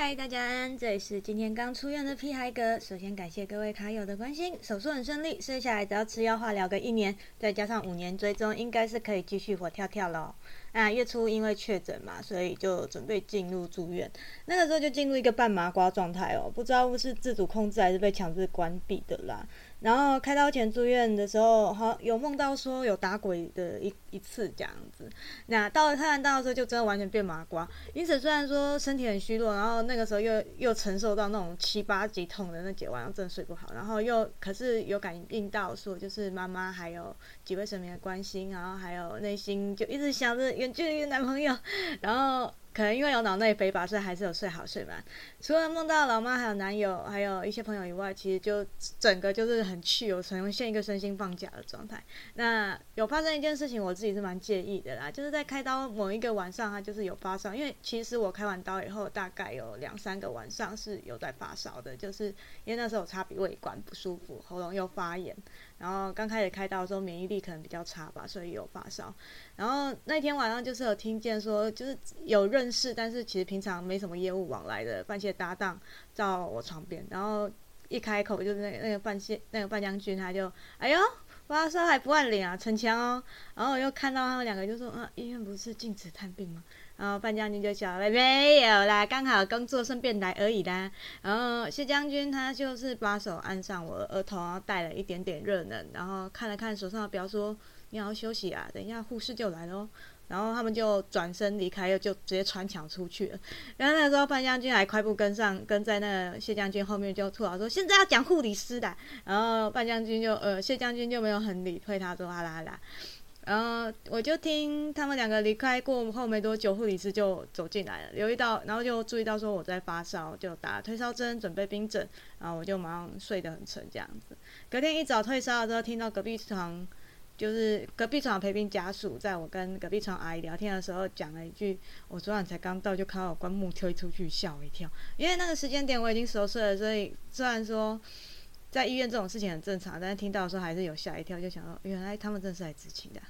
嗨，大家，这里是今天刚出院的屁孩哥。首先感谢各位卡友的关心，手术很顺利，生下来只要吃药化疗个一年，再加上五年追踪，应该是可以继续活跳跳喽。那月初因为确诊嘛，所以就准备进入住院，那个时候就进入一个半麻瓜状态哦，不知道是自主控制还是被强制关闭的啦。然后开刀前住院的时候，好有梦到说有打鬼的一一次这样子。那到了开完刀的时候，就真的完全变麻瓜。因此虽然说身体很虚弱，然后那个时候又又承受到那种七八级痛的那几晚上真的睡不好。然后又可是有感应到说，就是妈妈还有几位神明的关心，然后还有内心就一直想着远距离的男朋友，然后。可能因为有脑内飞吧，所以还是有睡好睡满。除了梦到老妈、还有男友、还有一些朋友以外，其实就整个就是很去有呈现一个身心放假的状态。那有发生一件事情，我自己是蛮介意的啦，就是在开刀某一个晚上，他就是有发烧。因为其实我开完刀以后，大概有两三个晚上是有在发烧的，就是因为那时候我插鼻胃管不舒服，喉咙又发炎。然后刚开始开刀的时候，免疫力可能比较差吧，所以有发烧。然后那天晚上就是有听见说，就是有认识，但是其实平常没什么业务往来的范谢搭档到我床边，然后一开口就是那那个范谢那个范将军，他就哎呦发烧还不按领啊，逞强哦。然后我又看到他们两个就说，啊，医院不是禁止探病吗？然后范将军就笑了，没有啦，刚好工作顺便来而已啦。然后谢将军他就是把手按上我额头，然后带了一点点热能，然后看了看手上的表，说你要休息啊，等一下护士就来喽。然后他们就转身离开，又就直接穿墙出去了。然后那时候范将军还快步跟上，跟在那谢将军后面就吐槽说：“现在要讲护理师的。”然后范将军就呃谢将军就没有很理会他，说：“哈啦哈啦。”然后我就听他们两个离开过后没多久，护理师就走进来了，留意到，然后就注意到说我在发烧，就打退烧针，准备冰枕，然后我就马上睡得很沉这样子。隔天一早退烧的时候，听到隔壁床，就是隔壁床陪病家属，在我跟隔壁床阿姨聊天的时候，讲了一句：“我昨晚才刚到，就看到棺木推出去，吓我一跳。”因为那个时间点我已经熟睡了，所以虽然说在医院这种事情很正常，但是听到的时候还是有吓一跳，就想说原来他们真是来执勤的。